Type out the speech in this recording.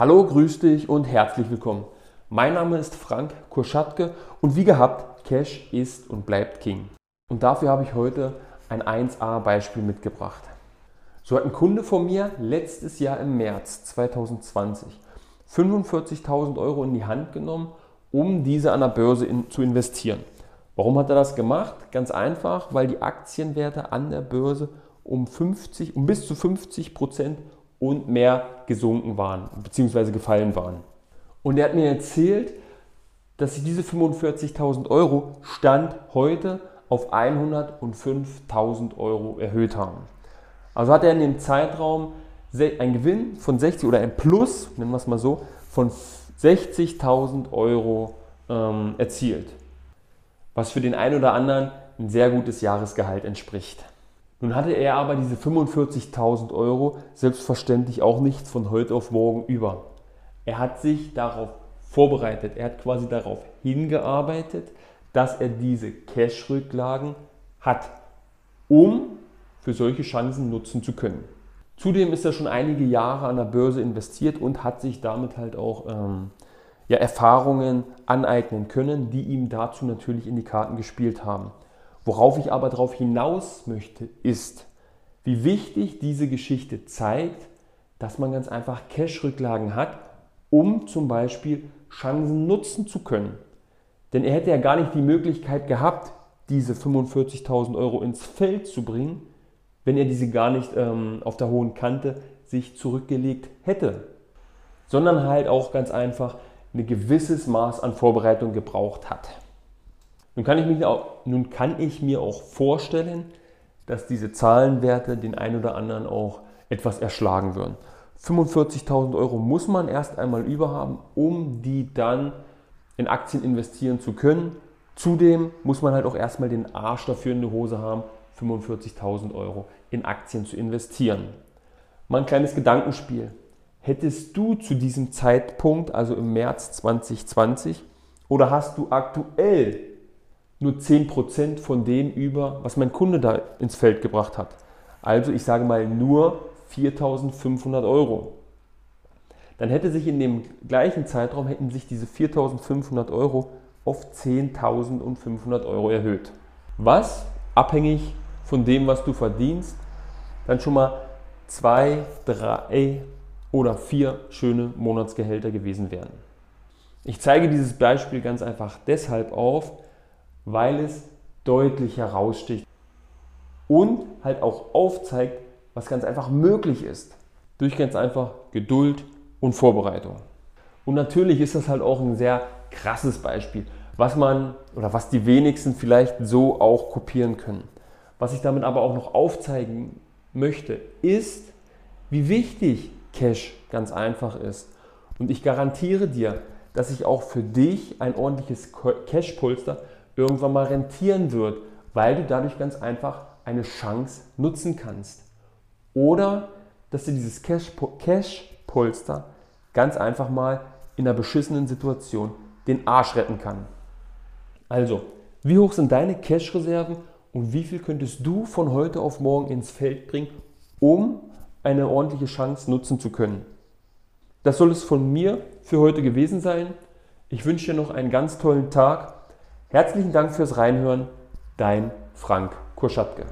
Hallo, grüß dich und herzlich willkommen. Mein Name ist Frank Kurschatke und wie gehabt, Cash ist und bleibt King. Und dafür habe ich heute ein 1A-Beispiel mitgebracht. So hat ein Kunde von mir letztes Jahr im März 2020 45.000 Euro in die Hand genommen, um diese an der Börse in, zu investieren. Warum hat er das gemacht? Ganz einfach, weil die Aktienwerte an der Börse um, 50, um bis zu 50 Prozent und mehr gesunken waren bzw. gefallen waren. Und er hat mir erzählt, dass sich diese 45.000 Euro Stand heute auf 105.000 Euro erhöht haben. Also hat er in dem Zeitraum einen Gewinn von 60 oder ein Plus, nennen wir es mal so, von 60.000 Euro ähm, erzielt. Was für den einen oder anderen ein sehr gutes Jahresgehalt entspricht. Nun hatte er aber diese 45.000 Euro selbstverständlich auch nicht von heute auf morgen über. Er hat sich darauf vorbereitet, er hat quasi darauf hingearbeitet, dass er diese Cash-Rücklagen hat, um für solche Chancen nutzen zu können. Zudem ist er schon einige Jahre an der Börse investiert und hat sich damit halt auch ähm, ja, Erfahrungen aneignen können, die ihm dazu natürlich in die Karten gespielt haben. Worauf ich aber darauf hinaus möchte, ist, wie wichtig diese Geschichte zeigt, dass man ganz einfach Cash-Rücklagen hat, um zum Beispiel Chancen nutzen zu können. Denn er hätte ja gar nicht die Möglichkeit gehabt, diese 45.000 Euro ins Feld zu bringen, wenn er diese gar nicht ähm, auf der hohen Kante sich zurückgelegt hätte. Sondern halt auch ganz einfach ein gewisses Maß an Vorbereitung gebraucht hat. Nun kann ich, mich auch, nun kann ich mir auch vorstellen, dass diese Zahlenwerte den einen oder anderen auch etwas erschlagen würden. 45.000 Euro muss man erst einmal überhaben, um die dann in Aktien investieren zu können. Zudem muss man halt auch erstmal den Arsch dafür in die Hose haben, 45.000 Euro in Aktien zu investieren. Mal ein kleines Gedankenspiel. Hättest du zu diesem Zeitpunkt, also im März 2020, oder hast du aktuell nur 10% von dem über, was mein Kunde da ins Feld gebracht hat. Also ich sage mal nur 4.500 Euro. Dann hätte sich in dem gleichen Zeitraum hätten sich diese 4.500 Euro auf 10.500 Euro erhöht. Was abhängig von dem, was du verdienst, dann schon mal zwei, drei oder vier schöne Monatsgehälter gewesen wären. Ich zeige dieses Beispiel ganz einfach deshalb auf, weil es deutlich heraussticht und halt auch aufzeigt, was ganz einfach möglich ist. Durch ganz einfach Geduld und Vorbereitung. Und natürlich ist das halt auch ein sehr krasses Beispiel, was man oder was die wenigsten vielleicht so auch kopieren können. Was ich damit aber auch noch aufzeigen möchte, ist, wie wichtig Cash ganz einfach ist. Und ich garantiere dir, dass sich auch für dich ein ordentliches Cash-Polster irgendwann mal rentieren wird, weil du dadurch ganz einfach eine Chance nutzen kannst. Oder dass dir dieses Cash-Polster ganz einfach mal in einer beschissenen Situation den Arsch retten kann. Also, wie hoch sind deine Cash-Reserven und wie viel könntest du von heute auf morgen ins Feld bringen, um eine ordentliche Chance nutzen zu können? Das soll es von mir für heute gewesen sein. Ich wünsche dir noch einen ganz tollen Tag Herzlichen Dank fürs Reinhören, dein Frank Kurschatke.